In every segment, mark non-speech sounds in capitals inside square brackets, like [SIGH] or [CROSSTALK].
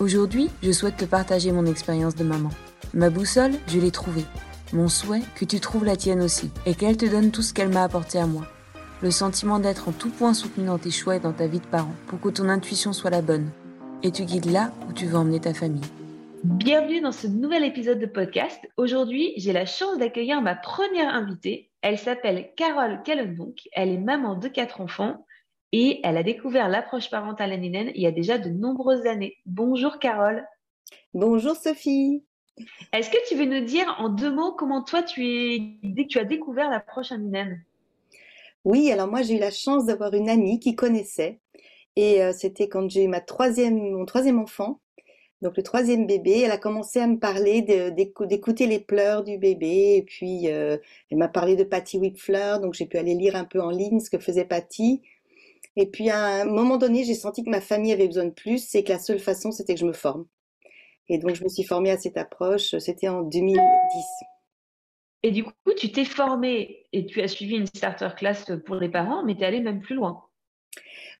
Aujourd'hui, je souhaite te partager mon expérience de maman. Ma boussole, je l'ai trouvée. Mon souhait, que tu trouves la tienne aussi, et qu'elle te donne tout ce qu'elle m'a apporté à moi. Le sentiment d'être en tout point soutenu dans tes choix et dans ta vie de parent, pour que ton intuition soit la bonne. Et tu guides là où tu veux emmener ta famille. Bienvenue dans ce nouvel épisode de podcast. Aujourd'hui, j'ai la chance d'accueillir ma première invitée. Elle s'appelle Carole Kellenbunk. Elle est maman de quatre enfants et elle a découvert l'approche parentale anénène il y a déjà de nombreuses années. Bonjour Carole. Bonjour Sophie. Est-ce que tu veux nous dire en deux mots comment toi tu, es, tu as découvert l'approche anénène? Oui, alors moi j'ai eu la chance d'avoir une amie qui connaissait et euh, c'était quand j'ai eu ma troisième, mon troisième enfant, donc le troisième bébé, elle a commencé à me parler d'écouter les pleurs du bébé et puis euh, elle m'a parlé de Patty Whitfleur, donc j'ai pu aller lire un peu en ligne ce que faisait Patty. Et puis à un moment donné, j'ai senti que ma famille avait besoin de plus et que la seule façon, c'était que je me forme. Et donc je me suis formée à cette approche, c'était en 2010. Et du coup, tu t'es formée et tu as suivi une starter class pour les parents, mais tu es allée même plus loin.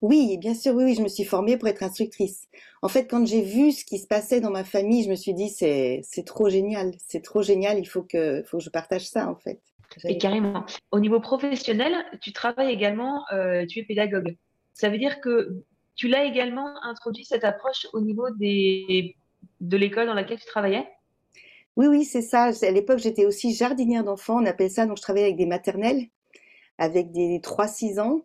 Oui, bien sûr, oui, oui, je me suis formée pour être instructrice. En fait, quand j'ai vu ce qui se passait dans ma famille, je me suis dit, c'est, c'est trop génial, c'est trop génial, il faut que, faut que je partage ça, en fait. Et carrément. Au niveau professionnel, tu travailles également, euh, tu es pédagogue. Ça veut dire que tu l'as également introduit cette approche au niveau des, de l'école dans laquelle tu travaillais? Oui, oui, c'est ça. À l'époque, j'étais aussi jardinière d'enfants, on appelle ça. Donc, je travaillais avec des maternelles, avec des 3-6 ans.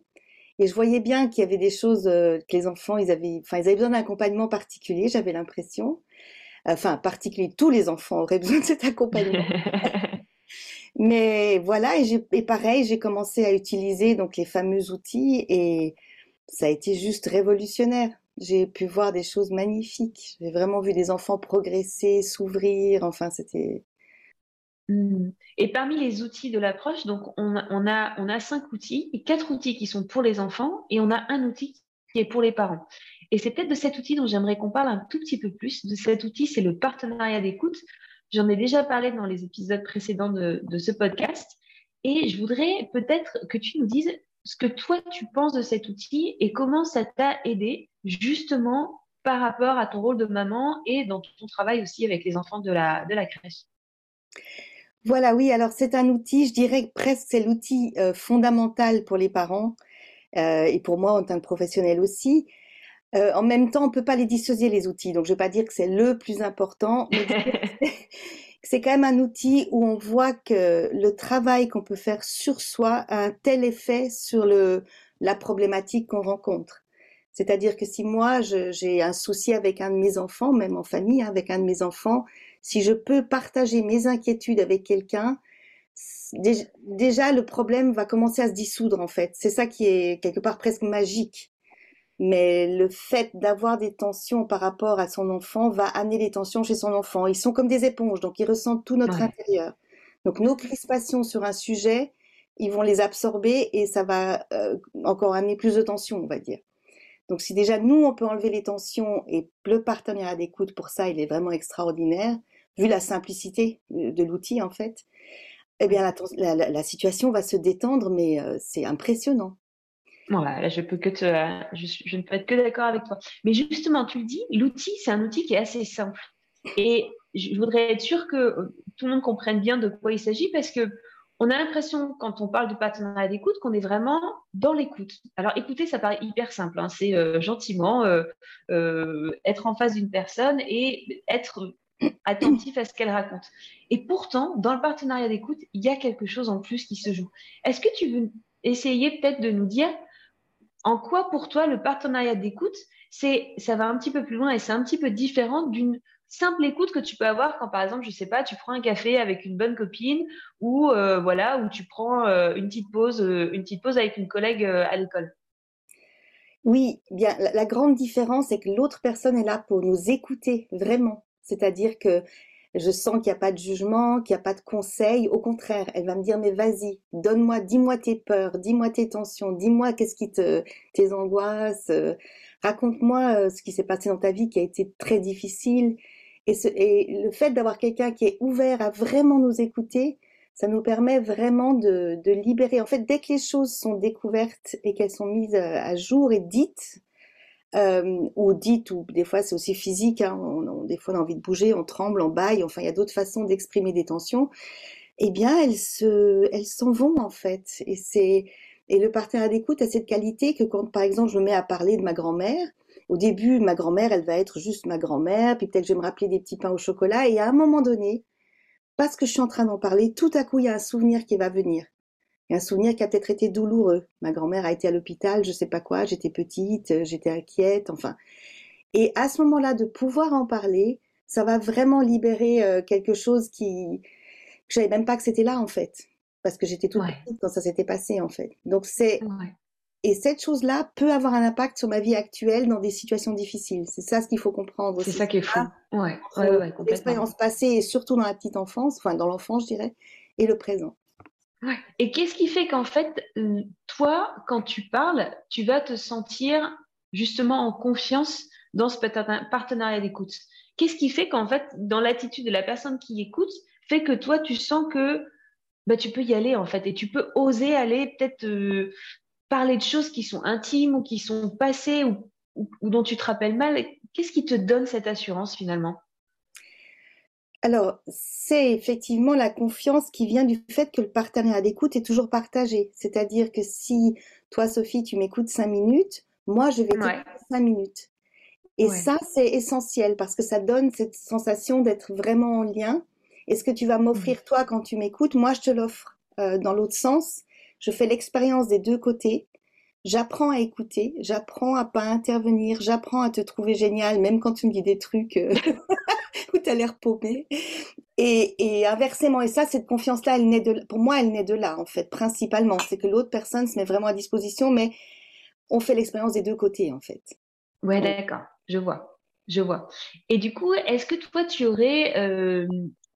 Et je voyais bien qu'il y avait des choses euh, que les enfants, ils avaient, enfin, ils avaient besoin d'un accompagnement particulier, j'avais l'impression. Enfin, particulier, tous les enfants auraient [LAUGHS] besoin de cet accompagnement. [LAUGHS] Mais voilà, et, pareil, j'ai commencé à utiliser donc les fameux outils et ça a été juste révolutionnaire. J'ai pu voir des choses magnifiques. J'ai vraiment vu des enfants progresser, s'ouvrir. Enfin, c'était. Mmh. Et parmi les outils de l'approche, donc on a, on, a, cinq outils quatre outils qui sont pour les enfants et on a un outil qui est pour les parents. Et c'est peut-être de cet outil dont j'aimerais qu'on parle un tout petit peu plus. De cet outil, c'est le partenariat d'écoute. J'en ai déjà parlé dans les épisodes précédents de, ce podcast. Et je voudrais peut-être que tu nous dises ce que toi, tu penses de cet outil et comment ça t'a aidé justement par rapport à ton rôle de maman et dans ton travail aussi avec les enfants de la, de crèche. Voilà, oui, alors c'est un outil, je dirais presque c'est l'outil euh, fondamental pour les parents euh, et pour moi en tant que professionnel aussi. Euh, en même temps, on ne peut pas les dissocier, les outils. Donc, je ne vais pas dire que c'est le plus important, mais c'est quand même un outil où on voit que le travail qu'on peut faire sur soi a un tel effet sur le, la problématique qu'on rencontre. C'est-à-dire que si moi, j'ai un souci avec un de mes enfants, même en famille, hein, avec un de mes enfants, si je peux partager mes inquiétudes avec quelqu'un, déjà le problème va commencer à se dissoudre en fait. C'est ça qui est quelque part presque magique mais le fait d'avoir des tensions par rapport à son enfant va amener des tensions chez son enfant. Ils sont comme des éponges, donc ils ressentent tout notre intérieur. Donc nos crispations sur un sujet, ils vont les absorber et ça va euh, encore amener plus de tensions, on va dire. Donc si déjà nous, on peut enlever les tensions et le partenariat d'écoute pour ça, il est vraiment extraordinaire, vu la simplicité de l'outil en fait, eh bien la, la, situation va se détendre, mais euh, c'est impressionnant. Voilà, je peux que te, je, ne peux être que d'accord avec toi. Mais justement, tu le dis, l'outil, c'est un outil qui est assez simple. Et je voudrais être sûre que euh, tout le monde comprenne bien de quoi il s'agit parce que on a l'impression, quand on parle de partenariat d'écoute, qu'on est vraiment dans l'écoute. Alors, écouter, ça paraît hyper simple. Hein. C'est euh, gentiment euh, être en face d'une personne et être attentif à ce qu'elle raconte. Et pourtant, dans le partenariat d'écoute, il y a quelque chose en plus qui se joue. Est-ce que tu veux essayer peut-être de nous dire en quoi pour toi le partenariat d'écoute, c'est ça va un petit peu plus loin et c'est un petit peu différent d'une simple écoute que tu peux avoir quand par exemple je sais pas tu prends un café avec une bonne copine ou euh, voilà ou tu prends euh, une petite pause euh, une petite pause avec une collègue à l'école. Oui bien la, grande différence c'est que l'autre personne est là pour nous écouter vraiment. C'est-à-dire que je sens qu'il n'y a pas de jugement, qu'il n'y a pas de conseil. Au contraire, elle va me dire, mais vas-y, donne-moi, dis-moi tes peurs, dis-moi tes tensions, dis-moi qu'est-ce qui te, tes angoisses, raconte-moi ce qui s'est passé dans ta vie qui a été très difficile. Et, le fait d'avoir quelqu'un qui est ouvert à vraiment nous écouter, ça nous permet vraiment de, libérer. En fait, dès que les choses sont découvertes et qu'elles sont mises à, jour et dites, euh, ou dites, ou des fois c'est aussi physique, hein, des fois on a envie de bouger, on tremble, on baille, enfin il y a d'autres façons d'exprimer des tensions, eh bien elles se, elles s'en vont en fait. Et et le partenaire d'écoute a cette qualité que quand par exemple je me mets à parler de ma grand-mère, au début, ma grand-mère, elle va être juste ma grand-mère, puis peut-être je vais me rappeler des petits pains au chocolat, et à un moment donné, parce que je suis en train d'en parler, tout à coup, il y a un souvenir qui va venir. Un souvenir qui a peut-être été douloureux. Ma grand-mère a été à l'hôpital, je sais pas quoi, j'étais petite, j'étais inquiète, enfin. Et à ce moment-là, de pouvoir en parler, ça va vraiment libérer euh, quelque chose qui, je savais même pas que c'était là, en fait. Parce que j'étais toute petite quand ça s'était passé, en fait. Donc c'est, et cette chose-là peut avoir un impact sur ma vie actuelle dans des situations difficiles. C'est ça ce qu'il faut comprendre. C'est ça qui est fou. Ouais, ouais, L'expérience passée et surtout dans la petite enfance, enfin dans l'enfance, je dirais, et le présent. Et qu'est-ce qui fait qu'en fait, euh, toi, quand tu parles, tu vas te sentir justement en confiance dans ce partenariat d'écoute? Qu'est-ce qui fait qu'en fait, dans l'attitude de la personne qui écoute, fait que toi, tu sens que bah, tu peux y aller en fait et tu peux oser aller peut-être euh, parler de choses qui sont intimes ou qui sont passées ou, dont tu te rappelles mal? Qu'est-ce qui te donne cette assurance finalement? Alors, c'est effectivement la confiance qui vient du fait que le partenariat d'écoute est toujours partagé. C'est-à-dire que si toi, Sophie, tu m'écoutes cinq minutes, moi, je vais t'écouter cinq minutes. Et ça, c'est essentiel parce que ça donne cette sensation d'être vraiment en lien. Et ce que tu vas m'offrir, toi, quand tu m'écoutes, moi, je te l'offre euh, dans l'autre sens je fais l'expérience des deux côtés. J'apprends à écouter, j'apprends à pas intervenir, j'apprends à te trouver génial, même quand tu me dis des trucs euh, [LAUGHS] [LAUGHS] où tu as l'air paumé. Et, inversement, et ça, cette confiance-là, elle naît de, pour moi, elle naît de là, en fait, principalement. C'est que l'autre personne se met vraiment à disposition, mais on fait l'expérience des deux côtés, en fait. Ouais, d'accord, je vois, je vois. Et du coup, est-ce que toi, tu aurais, euh,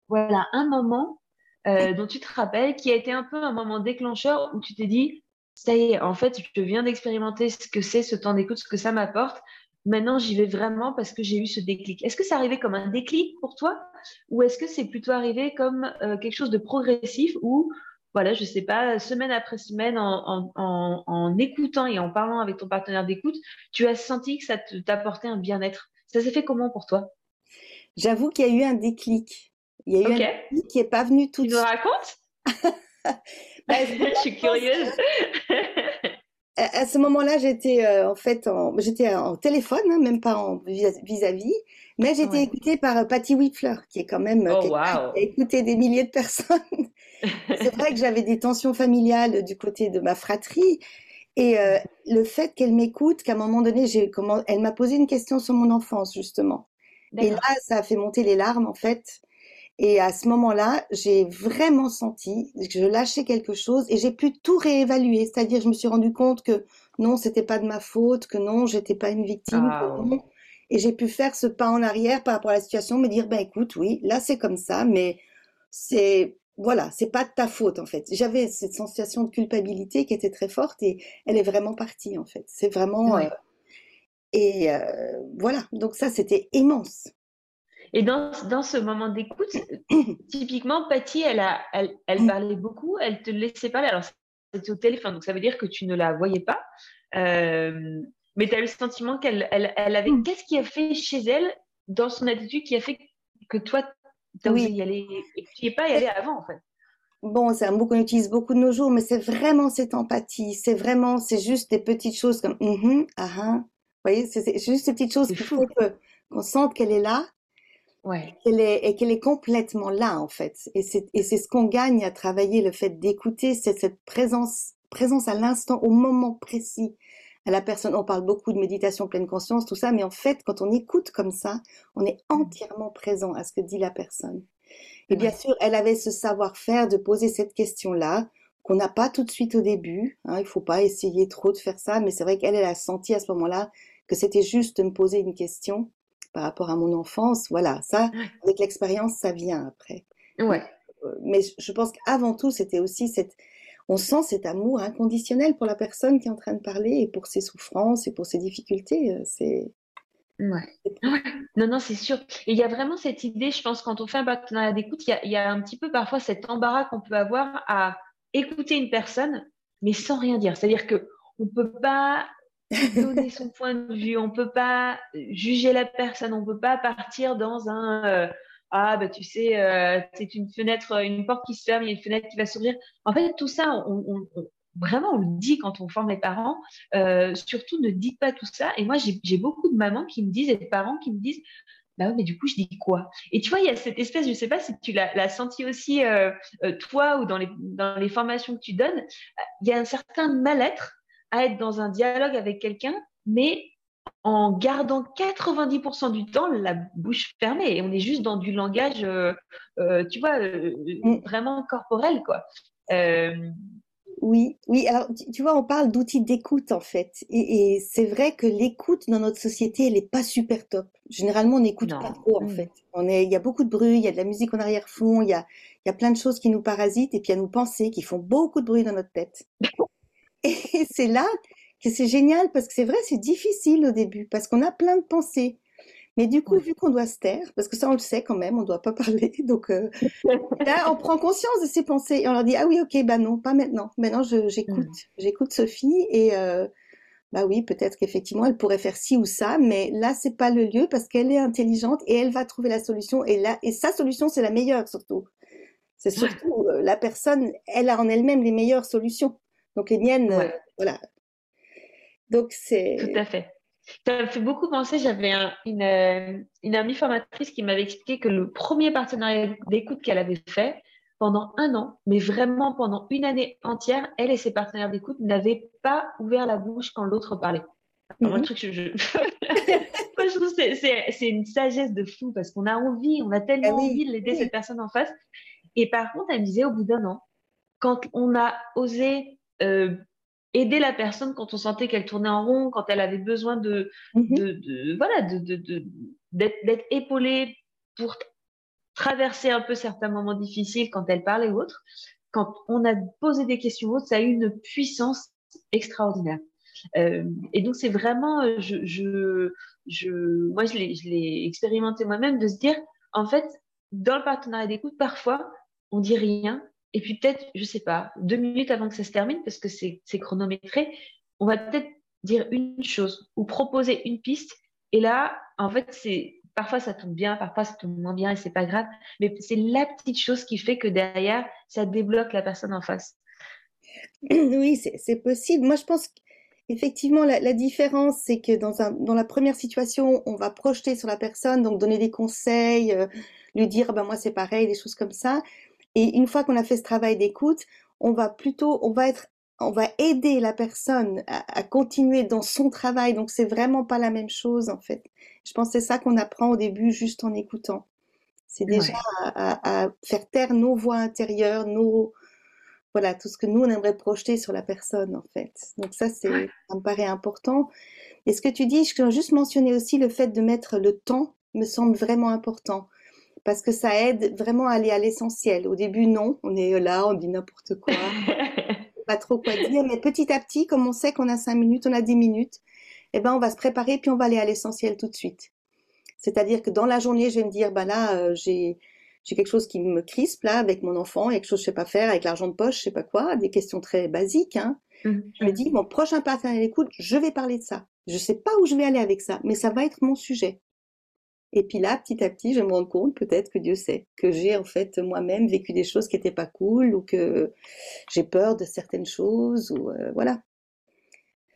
voilà, un moment euh, dont tu te rappelles, qui a été un peu un moment déclencheur où tu t'es dit, ça y est, en fait, je viens d'expérimenter ce que c'est ce temps d'écoute, ce que ça m'apporte. Maintenant, j'y vais vraiment parce que j'ai eu ce déclic. Est-ce que c'est arrivé comme un déclic pour toi ou est-ce que c'est plutôt arrivé comme euh, quelque chose de progressif où, voilà, je sais pas, semaine après semaine, en, en, en, écoutant et en parlant avec ton partenaire d'écoute, tu as senti que ça t'apportait un bien-être? Ça s'est fait comment pour toi? J'avoue qu'il y a eu un déclic. Il y a eu un qui n'est pas venu tout de suite. Tu nous racontes? [LAUGHS] Bah, Je [LAUGHS] suis curieuse. À, ce moment-là, j'étais euh, en fait en, j'étais en téléphone, hein, même pas en vis-à-vis, mais j'étais écoutée par euh, Patty Whitfler, qui est quand même oh, wow. écouté des milliers de personnes. [LAUGHS] C'est vrai que j'avais des tensions familiales du côté de ma fratrie. Et euh, le fait qu'elle m'écoute, qu'à un moment donné, j'ai comment, elle m'a posé une question sur mon enfance justement. Et là, ça a fait monter les larmes en fait. Et à ce moment-là, j'ai vraiment senti que je lâchais quelque chose et j'ai pu tout réévaluer. C'est-à-dire, je me suis rendu compte que non, c'était pas de ma faute, que non, j'étais pas une victime. Et j'ai pu faire ce pas en arrière par rapport à la situation, me dire, ben écoute, oui, là c'est comme ça, mais c'est voilà, c'est pas de ta faute en fait. J'avais cette sensation de culpabilité qui était très forte et elle est vraiment partie en fait. C'est vraiment euh, et euh, voilà. Donc ça, c'était immense. Et dans, dans ce moment d'écoute, typiquement, Patty, elle, a, elle, elle, parlait beaucoup, elle te laissait parler. Alors, c'était au téléphone, donc ça veut dire que tu ne la voyais pas. Euh, mais tu as eu le sentiment qu'elle elle, elle avait. Mm. Qu'est-ce qui a fait chez elle, dans son attitude, qui a fait que toi, tu as oui. y aller et que tu n'y es pas y allé avant, en fait? Bon, c'est un mot qu'on utilise beaucoup de nos jours, mais c'est vraiment cette empathie. C'est vraiment, c'est juste des petites choses comme mm ah, ah. Vous voyez, c'est juste ces petites choses qui font qu'on sente qu'elle est là Ouais. Et qu'elle est, complètement là, en fait. Et c'est ce qu'on gagne à travailler, le fait d'écouter, c'est cette présence, présence à l'instant, au moment précis, à la personne. On parle beaucoup de méditation pleine conscience, tout ça, mais en fait, quand on écoute comme ça, on est mmh. entièrement présent à ce que dit la personne. Et bien sûr, elle avait ce savoir-faire de poser cette question-là, qu'on n'a pas tout de suite au début. Hein, il faut pas essayer trop de faire ça, mais c'est vrai qu'elle, elle a senti à ce moment-là que c'était juste de me poser une question par rapport à mon enfance. Voilà, ça, avec l'expérience, ça vient après. Ouais. Euh, mais je pense qu'avant tout, c'était aussi cette, on sent cet amour inconditionnel pour la personne qui est en train de parler et pour ses souffrances et pour ses difficultés. Euh, c'est Ouais. Non, non, c'est sûr. Et il y a vraiment cette idée, je pense, quand on fait un partenariat d'écoute, il, il y, a, un petit peu parfois cet embarras qu'on peut avoir à écouter une personne, mais sans rien dire. C'est-à-dire qu'on ne peut pas donner son point de vue, on ne peut pas juger la personne, on ne peut pas partir dans un euh, Ah, bah, tu sais, euh, c'est une fenêtre, une porte qui se ferme, il y a une fenêtre qui va s'ouvrir. En fait, tout ça, vraiment, on le dit quand on forme les parents. Euh, surtout, ne dites pas tout ça. Et moi, j'ai beaucoup de mamans qui me disent et de parents qui me disent bah mais du coup, je dis quoi? Et tu vois, il y a cette espèce, je ne sais pas si tu l'as senti aussi, euh, euh, toi, ou dans les, dans les formations que tu donnes, il y a un certain mal-être à être dans un dialogue avec quelqu'un, mais en gardant 90% du temps la bouche fermée. Et on est juste dans du langage, tu vois, mm. vraiment corporel, quoi. Oui, oui. Alors, tu, vois, on parle d'outils d'écoute en fait, et, c'est vrai que l'écoute dans notre société, elle est pas super top. Généralement, on n'écoute pas trop en mmh. fait. On est, il y a beaucoup de bruit, il y a de la musique en arrière-fond, il y a, il y a plein de choses qui nous parasitent et puis à nous penser, qui font beaucoup de bruit dans notre tête. Et c'est là que c'est génial parce que c'est vrai, c'est difficile au début parce qu'on a plein de pensées. Mais du coup, vu qu'on doit se taire, parce que ça on le sait quand même, on ne doit pas [LAUGHS] parler, donc euh, là on prend conscience de ses pensées et on leur dit ah oui ok bah non pas maintenant, maintenant j'écoute, mmh. j'écoute Sophie et euh, bah oui peut-être qu'effectivement elle pourrait faire ci ou ça, mais là c'est pas le lieu parce qu'elle est intelligente et elle va trouver la solution et là et sa solution c'est la meilleure surtout. C'est surtout euh, la personne, elle a en elle-même les meilleures solutions. Donc les miennes, voilà. Donc c'est. Tout à fait. Ça me fait beaucoup penser, j'avais une, euh, une amie formatrice qui m'avait expliqué que le premier partenariat d'écoute qu'elle avait fait pendant un an, mais vraiment pendant une année entière, elle et ses partenaires d'écoute n'avaient pas ouvert la bouche quand l'autre parlait. Mhm. truc, je, [LAUGHS] Moi, je trouve que c'est une sagesse de fou parce qu'on a envie, on a tellement ah envie de l'aider cette personne en face. Et par contre, elle me disait au bout d'un an, quand on a osé euh, aider la personne quand on sentait qu'elle tournait en rond, quand elle avait besoin de, mhm. de, voilà, de, d'être épaulée pour traverser un peu certains moments difficiles quand elle parlait ou autre. Quand on a posé des questions autres, ça a eu une puissance extraordinaire. Euh, et donc c'est vraiment, euh, je, je, je, moi je l'ai, je l'ai expérimenté moi-même de se dire, en fait, dans le partenariat d'écoute, parfois on dit rien et puis peut-être, je sais pas, deux minutes avant que ça se termine, parce que c'est chronométré, on va peut-être dire une chose ou proposer une piste. Et là, en fait, c'est parfois ça tombe bien, parfois ça tombe moins bien et c'est pas grave. Mais c'est la petite chose qui fait que derrière, ça débloque la personne en face. [CLEARS THROAT] Oui, c'est possible. Moi, je pense qu'effectivement, la, différence, c'est que dans, un, dans la première situation, on va projeter sur la personne, donc donner des conseils, euh, lui dire, ben moi c'est pareil, des choses comme ça. Et une fois qu'on a fait ce travail d'écoute, on va plutôt, on va être, on va aider la personne à, continuer dans son travail. Donc c'est vraiment pas la même chose en fait. Je pense que c'est ça qu'on apprend au début juste en écoutant. C'est déjà à, faire taire nos voix intérieures, nos voilà tout ce que nous on aimerait projeter sur la personne en fait. Donc ça c'est ça me paraît important. Et ce que tu dis, je veux juste mentionner aussi le fait de mettre le temps me semble vraiment important parce que ça aide vraiment à aller à l'essentiel. Au début, non, on est là, on dit n'importe quoi, [LAUGHS] pas trop quoi dire, mais petit à petit, comme on sait qu'on a cinq minutes, on a dix minutes, eh ben on va se préparer puis on va aller à l'essentiel tout de suite. C'est-à-dire que dans la journée, je vais me dire, ben là, euh, j'ai j'ai quelque chose qui me crispe là avec mon enfant, quelque chose que je sais pas faire avec l'argent de poche, je sais pas quoi, des questions très basiques. Hein. Mmh. Je me dis, mon prochain partenaire d'écoute, je vais parler de ça. Je sais pas où je vais aller avec ça, mais ça va être mon sujet. Et puis là, petit à petit, je me rends compte, peut-être que Dieu sait, que j'ai en fait moi-même vécu des choses qui n'étaient pas cool ou que j'ai peur de certaines choses ou euh, voilà.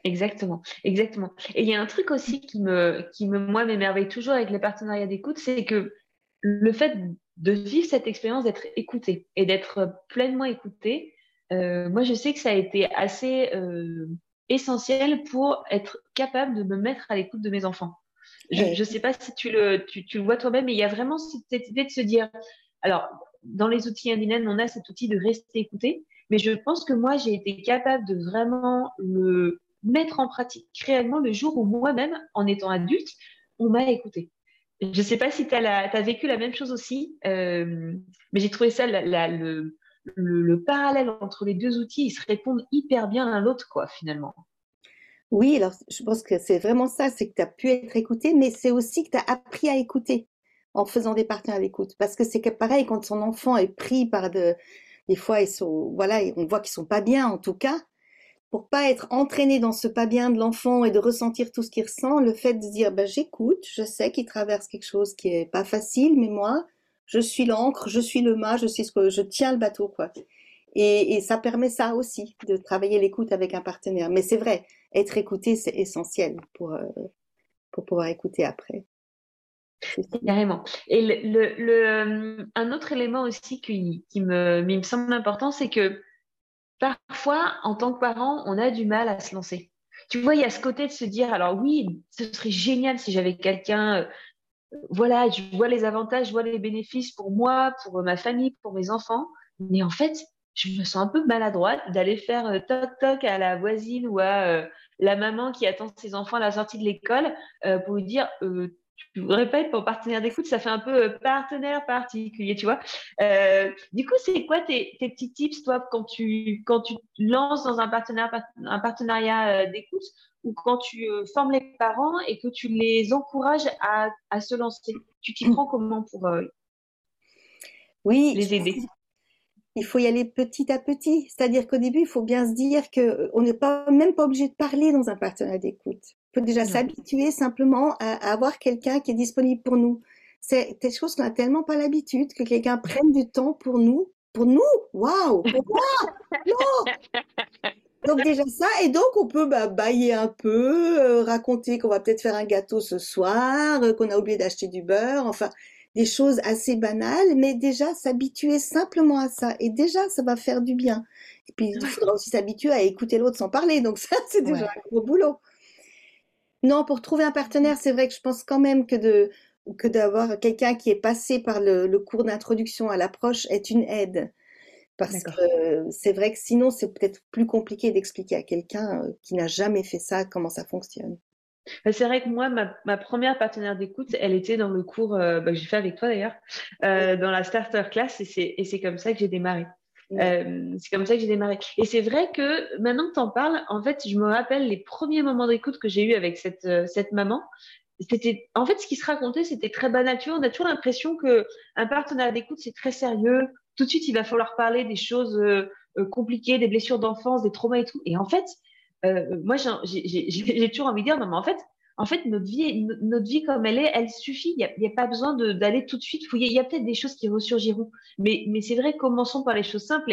Exactement, exactement. Et il y a un truc aussi qui me, qui me moi m'émerveille toujours avec les partenariats d'écoute, c'est que le fait de vivre cette expérience d'être écouté et d'être pleinement écouté, euh, moi, je sais que ça a été assez euh, essentiel pour être capable de me mettre à l'écoute de mes enfants. Je ne sais pas si tu le, vois toi-même, mais il y a vraiment cette idée de se dire, alors, dans les outils Indinen, on a cet outil de rester écouté, mais je pense que moi, j'ai été capable de vraiment le mettre en pratique réellement le jour où moi-même, en étant adulte, on m'a écouté. Je ne sais pas si tu as, vécu la même chose aussi, euh, mais j'ai trouvé ça le, le, parallèle entre les deux outils, ils se répondent hyper bien l'un l'autre, quoi, finalement. Oui, alors je pense que c'est vraiment ça, c'est que tu as pu être écouté, mais c'est aussi que tu as appris à écouter en faisant des partenaires d'écoute. Parce que c'est pareil, quand son enfant est pris par de, des fois, ils sont, voilà, on voit qu'ils sont pas bien, en tout cas, pour pas être entraîné dans ce pas bien de l'enfant et de ressentir tout ce qu'il ressent, le fait de dire, ben, j'écoute, je sais qu'il traverse quelque chose qui est pas facile, mais moi, je suis l'encre, je suis le mât, je sais ce que je tiens le bateau, quoi. Et, ça permet ça aussi, de travailler l'écoute avec un partenaire. Mais c'est vrai, être écouté, c'est essentiel pour, euh, pour pouvoir écouter après. Carrément. Et euh, un autre élément aussi qui, qui me, me semble important, c'est que parfois, en tant que parent, on a du mal à se lancer. Tu vois, il y a ce côté de se dire, alors oui, ce serait génial si j'avais quelqu'un euh, voilà, je vois les avantages, je vois les bénéfices pour moi, pour ma famille, pour mes enfants. Mais en fait, je me sens un peu maladroite d'aller faire euh, toc toc à la voisine ou à euh, la maman qui attend ses enfants à la sortie de l'école euh, pour lui dire tu être mon partenaire d'écoute, ça fait un peu partenaire particulier, tu vois. du coup, c'est quoi tes, petits tips, toi, quand tu, quand tu lances dans un, partenaire, un partenariat d'écoute ou quand tu formes les parents et que tu les encourages à, à se lancer? Tu t'y prends comment pour oui, les aider? Il faut y aller petit à petit. C'est-à-dire qu'au début, il faut bien se dire qu'on euh, n'est pas même pas obligé de parler dans un partenariat d'écoute. Il faut déjà s'habituer simplement à, avoir quelqu'un qui est disponible pour nous. C'est des choses qu'on n'a tellement pas l'habitude que quelqu'un prenne du temps pour nous. Pour nous? Waouh Pour moi? Non [LAUGHS] donc déjà ça, et donc on peut bah, bailler un peu, euh, raconter qu'on va peut-être faire un gâteau ce soir, euh, qu'on a oublié d'acheter du beurre, enfin des choses assez banales, mais déjà s'habituer simplement à ça, et déjà ça va faire du bien. Et puis il faudra aussi s'habituer à écouter l'autre sans parler, donc ça [LAUGHS] c'est déjà un gros boulot. Non, pour trouver un partenaire, c'est vrai que je pense quand même que de que d'avoir quelqu'un qui est passé par le cours d'introduction à l'approche est une aide. Parce que c'est vrai que sinon, c'est peut-être plus compliqué d'expliquer à quelqu'un qui n'a jamais fait ça comment ça fonctionne. Bah, c'est vrai que moi, ma, première partenaire d'écoute, elle était dans le cours bah, que j'ai fait avec toi d'ailleurs, dans la starter class, et c'est comme ça que j'ai démarré. c'est comme ça que j'ai démarré. Et c'est vrai que maintenant que tu en parles, en fait, je me rappelle les premiers moments d'écoute que j'ai eu avec cette, cette maman. C'était, en fait, ce qui se racontait, c'était très banal. Tu vois, on a toujours l'impression que un partenaire d'écoute, c'est très sérieux tout de suite, il va falloir parler des choses euh, euh, compliquées, des blessures d'enfance, des traumas et tout. Et en fait, euh, moi, [LAUGHS] j'ai toujours envie de dire, non, mais en fait, en fait, notre vie, notre vie comme elle est, elle suffit. Il n'y a, pas besoin d'aller tout de suite fouiller. Il y a peut-être des choses qui ressurgiront, mais, c'est vrai. Commençons par les choses simples.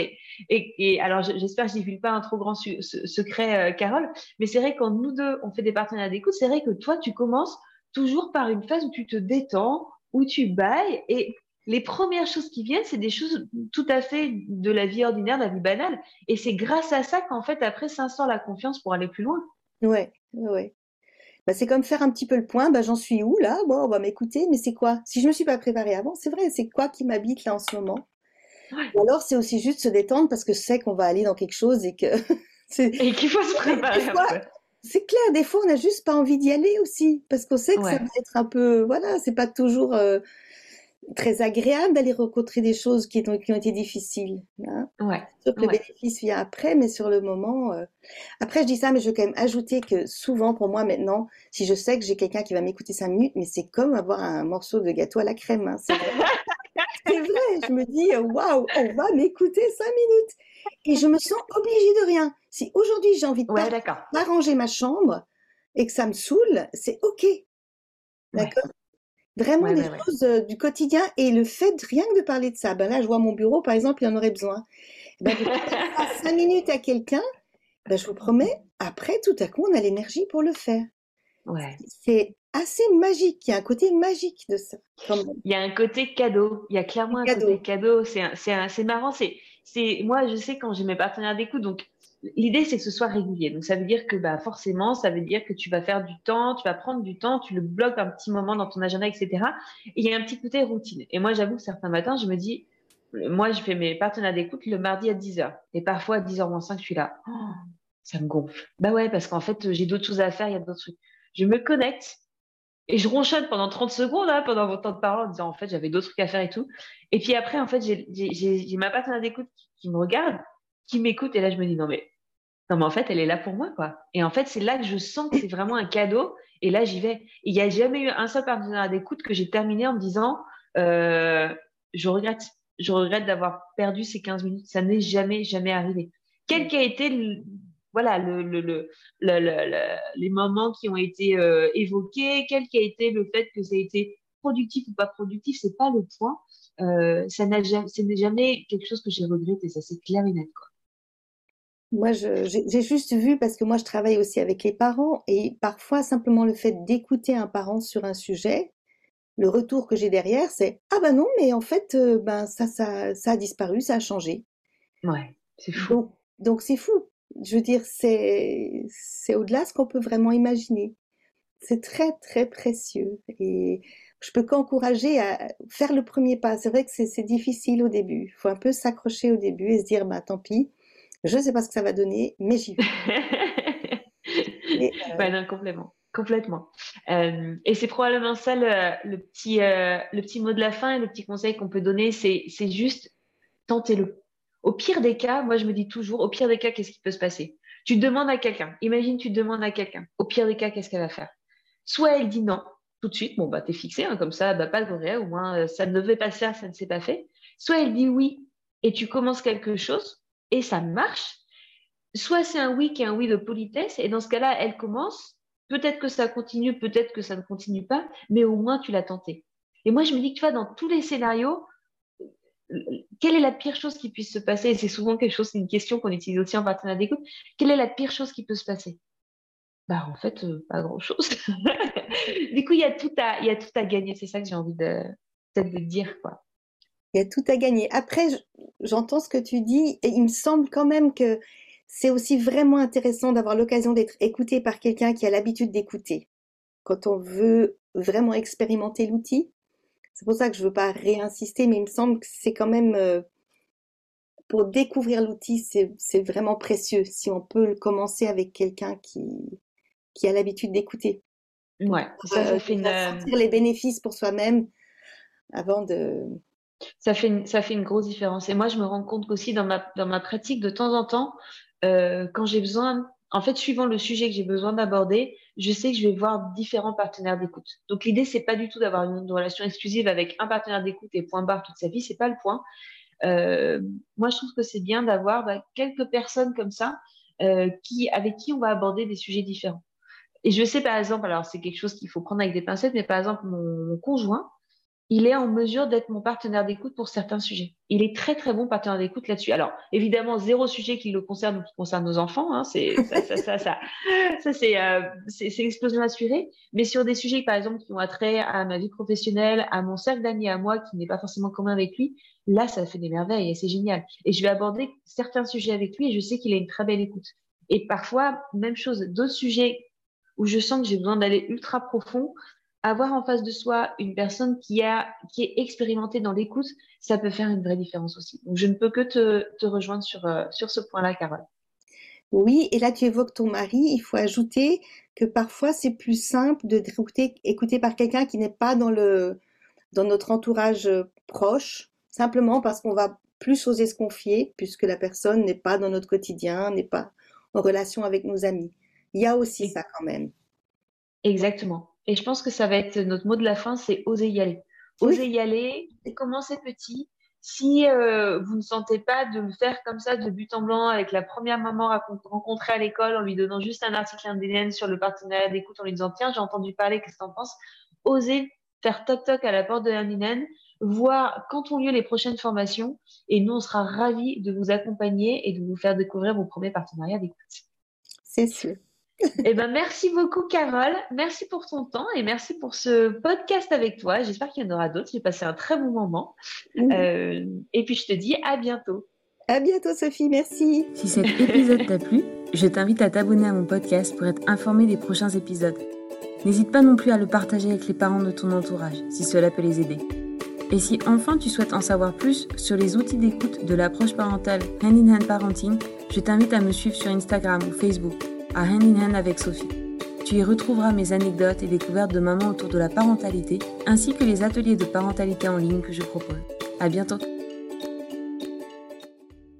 Et, alors, j'espère que je divulgue pas un trop grand secret, Carole. Mais c'est vrai quand nous deux on fait des partenariats d'écoute, c'est vrai que toi, tu commences toujours par une phase où tu te détends, où tu bailles, et les premières choses qui viennent, c'est des choses tout à fait de la vie ordinaire, de la vie banale. Et c'est grâce à ça qu'en fait, après, sort la confiance pour aller plus loin. Ouais, ouais. Bah, c'est comme faire un petit peu le point. Bah, j'en suis où là? Bon, on va m'écouter, mais c'est quoi? Si je me suis pas préparée avant, c'est vrai, c'est quoi qui m'habite là en ce moment? Ou alors, c'est aussi juste se détendre parce que c'est qu'on va aller dans quelque chose et que. [LAUGHS] et qu'il faut se préparer. C'est clair, des fois, on n'a juste pas envie d'y aller aussi parce qu'on sait que ça va être un peu. Voilà, c'est pas toujours. Euh, très agréable d'aller rencontrer des choses qui, ont, qui ont été difficiles. Hein. Ouais. Sauf que le bénéfice vient après, mais sur le moment. Euh, après, je dis ça, mais je veux quand même ajouter que souvent, pour moi maintenant, si je sais que j'ai quelqu'un qui va m'écouter cinq minutes, mais c'est comme avoir un morceau de gâteau à la crème. Hein. C'est vrai. [LAUGHS] vrai. Je me dis, waouh, on va m'écouter cinq minutes. Et je me sens obligée de rien. Si aujourd'hui j'ai envie de ouais, arranger ma chambre et que ça me saoule, c'est OK. D'accord? Vraiment des choses euh, du quotidien et le fait rien que de parler de ça. Ben là, je vois mon bureau, par exemple, il en aurait besoin. Ben, de [LAUGHS] cinq minutes à quelqu'un, ben, je vous promets, après, tout à coup, on a l'énergie pour le faire. Ouais. C'est assez magique. Il y a un côté magique de ça. Il y a un côté cadeau. Il y a clairement un, côté cadeau. C'est marrant. C'est moi, je sais quand j'ai mes partenaires d'écoute, donc l'idée c'est que ce soit régulier. Donc ça veut dire que bah forcément, ça veut dire que tu vas faire du temps, tu vas prendre du temps, tu le bloques un petit moment dans ton agenda, etc. Et il y a un petit côté routine. Et moi, j'avoue que certains matins, je me dis, moi, je fais mes partenaires d'écoute le mardi à 10h. Et parfois, à 10h moins 5, je suis là. Oh, ça me gonfle. Bah ouais, parce qu'en fait, j'ai d'autres choses à faire, il y a d'autres trucs. Je me connecte et je ronchonne pendant 30 secondes, là, pendant votre temps de parole, en disant, en fait, j'avais d'autres trucs à faire et tout. Et puis après, en fait, j'ai ma partenaire d'écoute qui, me regarde, qui m'écoute, et là, je me dis, non, mais, non, mais en fait, elle est là pour moi, quoi. Et en fait, c'est là que je sens que c'est vraiment un cadeau, et là, j'y vais. Il n'y a jamais eu un seul partenaire d'écoute que j'ai terminé en me disant, euh, je regrette je regrette d'avoir perdu ces 15 minutes. Ça n'est jamais, jamais arrivé. Quel qu'a été voilà, le, le, les moments qui ont été euh, évoqués, quel qu'a été le fait que ça a été productif ou pas productif, c'est pas le point. Euh, ça n'a jamais, ce n'est jamais quelque chose que j'ai regretté, ça c'est clair et net. Quoi. Moi, j'ai juste vu, parce que moi je travaille aussi avec les parents, et parfois simplement le fait d'écouter un parent sur un sujet, le retour que j'ai derrière, c'est ah ben non, mais en fait, euh, ben ça, ça, ça a disparu, ça a changé. Ouais, c'est fou. Donc c'est fou. Je veux dire, c'est au-delà de ce qu'on peut vraiment imaginer. C'est très très précieux et je peux qu'encourager à faire le premier pas. C'est vrai que c'est difficile au début. Il faut un peu s'accrocher au début et se dire bah tant pis, je ne sais pas ce que ça va donner, mais j'y vais. [LAUGHS] et, euh, non, complètement. Complètement. Euh, et c'est probablement ça le, petit, euh, le petit mot de la fin et le petit conseil qu'on peut donner, c'est juste tentez-le. Au pire des cas, moi je me dis toujours, au pire des cas, qu'est-ce qui peut se passer? Tu demandes à quelqu'un, imagine tu demandes à quelqu'un, au pire des cas, qu'est-ce qu'elle va faire? Soit elle dit non, tout de suite, bon bah t'es fixé, hein, comme ça, bah pas de regret, au moins euh, ça ne devait pas se faire, ça ne s'est pas fait. Soit elle dit oui et tu commences quelque chose et ça marche. Soit c'est un oui qui est un oui de politesse et dans ce cas-là, elle commence Peut-être que ça continue, peut-être que ça ne continue pas, mais au moins tu l'as tenté. Et moi, je me dis que tu vois, dans tous les scénarios, quelle est la pire chose qui puisse se passer c'est souvent quelque chose, une question qu'on utilise aussi en partenariat d'écoute. Quelle est la pire chose qui peut se passer? Bah, en fait, euh, pas grand-chose. [LAUGHS] du coup, il y a tout à, il y a tout à gagner. C'est ça que j'ai envie de, de dire, quoi. Il y a tout à gagner. Après, j'entends ce que tu dis et il me semble quand même que c'est aussi vraiment intéressant d'avoir l'occasion d'être écouté par quelqu'un qui a l'habitude d'écouter. Quand on veut vraiment expérimenter l'outil, c'est pour ça que je ne veux pas réinsister, mais il me semble que c'est quand même euh, pour découvrir l'outil, c'est vraiment précieux si on peut commencer avec quelqu'un qui, qui a l'habitude d'écouter. Ouais, ça, ça fait une... sentir les bénéfices pour soi-même avant de. Ça fait, une, ça fait une grosse différence. Et moi, je me rends compte qu'aussi dans ma, dans ma pratique, de temps en temps, euh, quand j'ai besoin, en fait, suivant le sujet que j'ai besoin d'aborder, je sais que je vais voir différents partenaires d'écoute. Donc l'idée, c'est pas du tout d'avoir une, relation exclusive avec un partenaire d'écoute et point barre toute sa vie, c'est pas le point. Euh, moi, je trouve que c'est bien d'avoir bah, quelques personnes comme ça euh, qui, avec qui on va aborder des sujets différents. Et je sais par exemple, alors c'est quelque chose qu'il faut prendre avec des pincettes, mais par exemple mon conjoint, il est en mesure d'être mon partenaire d'écoute pour certains sujets. Il est très très bon partenaire d'écoute là-dessus. Alors évidemment zéro sujet qui le concerne ou qui concerne nos enfants, hein, c'est [LAUGHS] ça, ça, ça, ça, ça c'est euh, c'est l'explosion assurée. Mais sur des sujets par exemple qui ont attrait à ma vie professionnelle, à mon cercle d'amis à moi qui n'est pas forcément commun avec lui, là ça fait des merveilles et c'est génial. Et je vais aborder certains sujets avec lui et je sais qu'il a une très belle écoute. Et parfois même chose, d'autres sujets où je sens que j'ai besoin d'aller ultra profond, avoir en face de soi une personne qui, a, qui est expérimentée dans l'écoute, ça peut faire une vraie différence aussi. Donc, je ne peux que te, te rejoindre sur, euh, sur ce point-là, Carole. Oui, et là, tu évoques ton mari. Il faut ajouter que parfois, c'est plus simple de écouter, écouter par quelqu'un qui n'est pas dans, le, dans notre entourage euh, proche, simplement parce qu'on va plus oser se confier, puisque la personne n'est pas dans notre quotidien, n'est pas en relation avec nos amis. Il y a aussi ça quand même. Exactement. Et je pense que ça va être notre mot de la fin, c'est oser y aller. Oser y aller, commencer petit. Si euh, vous ne sentez pas de le faire comme ça de but en blanc avec la première maman rencontrée à l'école en lui donnant juste un article indéniable sur le partenariat d'écoute en lui disant tiens j'ai entendu parler qu'est-ce que t'en penses? Oser faire toc toc à la porte de l'indénienne, voir quand ont lieu les prochaines formations et nous on sera ravis de vous accompagner et de vous faire découvrir vos premiers partenariats d'écoute. C'est sûr. Eh ben, merci beaucoup, Carole. Merci pour ton temps et merci pour ce podcast avec toi. J'espère qu'il y en aura d'autres. J'ai passé un très bon moment. Euh, et puis, je te dis à bientôt. À bientôt, Sophie. Merci. Si cet épisode t'a plu, je t'invite à t'abonner à mon podcast pour être informé des prochains épisodes. N'hésite pas non plus à le partager avec les parents de ton entourage si cela peut les aider. Et si enfin tu souhaites en savoir plus sur les outils d'écoute de l'approche parentale Hand in Hand Parenting, je t'invite à me suivre sur Instagram ou Facebook à Hand in Hand avec Sophie. Tu y retrouveras mes anecdotes et découvertes de maman autour de la parentalité, ainsi que les ateliers de parentalité en ligne que je propose. À bientôt!